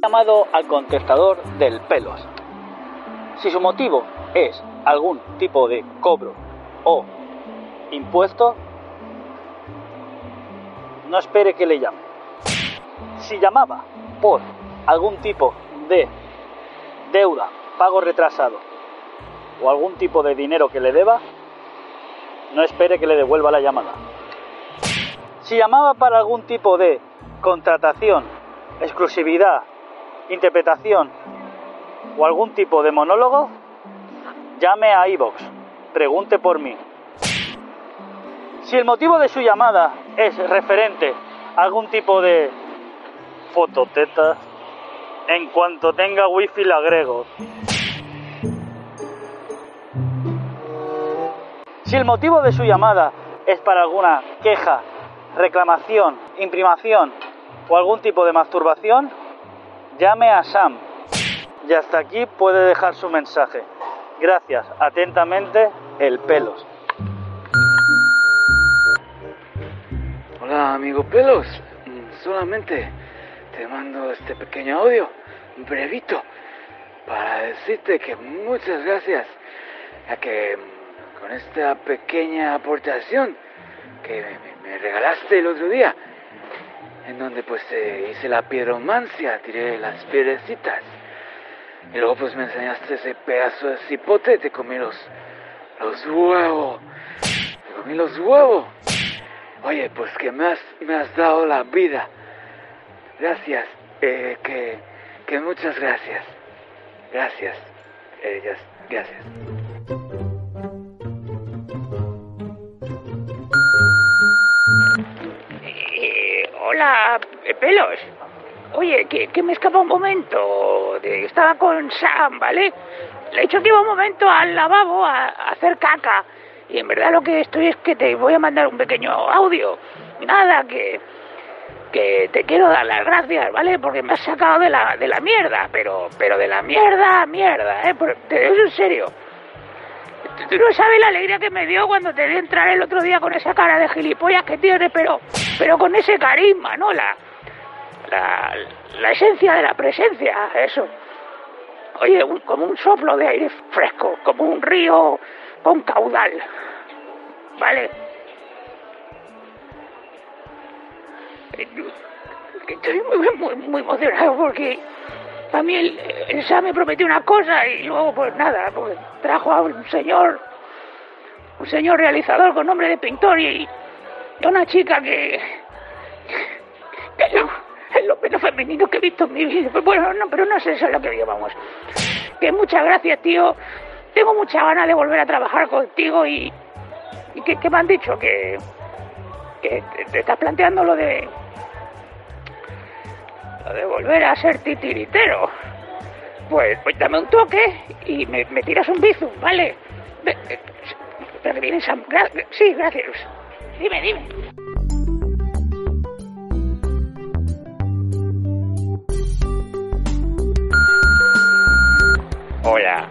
Llamado al contestador del pelos. Si su motivo es algún tipo de cobro o impuesto, no espere que le llame. Si llamaba por algún tipo de deuda, pago retrasado o algún tipo de dinero que le deba, no espere que le devuelva la llamada. Si llamaba para algún tipo de contratación, exclusividad, interpretación o algún tipo de monólogo, llame a iVox, pregunte por mí. Si el motivo de su llamada es referente a algún tipo de fototeta, en cuanto tenga wifi la agrego. Si el motivo de su llamada es para alguna queja, reclamación, imprimación o algún tipo de masturbación, llame a Sam. Y hasta aquí puede dejar su mensaje. Gracias. Atentamente, el pelos. Hola, amigo Pelos. Mm, Solamente te mando este pequeño audio, brevito, para decirte que muchas gracias, ya que mm, con esta pequeña aportación que me, me regalaste el otro día, en donde pues eh, hice la piedromancia, tiré las piedrecitas, y luego pues me enseñaste ese pedazo de cipote, te comí los, los huevos, te comí los huevos. Oye, pues que me has, me has dado la vida. Gracias, eh, que, que muchas gracias. Gracias, eh, ya- gracias. Eh, hola, eh, pelos. Oye, que, que me escapa un momento. Estaba con Sam, ¿vale? Le he dicho que iba un momento al lavabo a, a hacer caca. Y en verdad lo que estoy es que te voy a mandar un pequeño audio. Nada, que, que te quiero dar las gracias, ¿vale? Porque me has sacado de la, de la mierda, pero, pero de la mierda, mierda, ¿eh? Por- te digo en serio. Tú- no sabes la alegría que me dio cuando te vi entrar el otro día con esa cara de gilipollas que tienes, pero, pero con ese carisma, ¿no? La, la, la esencia de la presencia, eso. Oye, como un soplo de aire fresco, como un río con caudal. ¿Vale? Estoy muy, muy, muy emocionado porque a mí el, el Sam me prometió una cosa y luego pues nada, pues trajo a un señor, un señor realizador con nombre de pintor y, a una chica que, que es lo, menos femenino que he visto en mi vida. Bueno, no, pero no es eso lo que digo. Que muchas gracias, tío. Tengo mucha ganas de volver a trabajar contigo y, y que, me han dicho que, que te estás planteando lo de de volver a ser titiritero. Pues, pues dame un toque y me, tiras un bizum, ¿vale? Ve- eh, que viene sí, gracias. Dime, dime. Hola.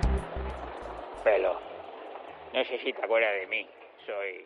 Pelo. No sé si te acuerdas de mí. Soy...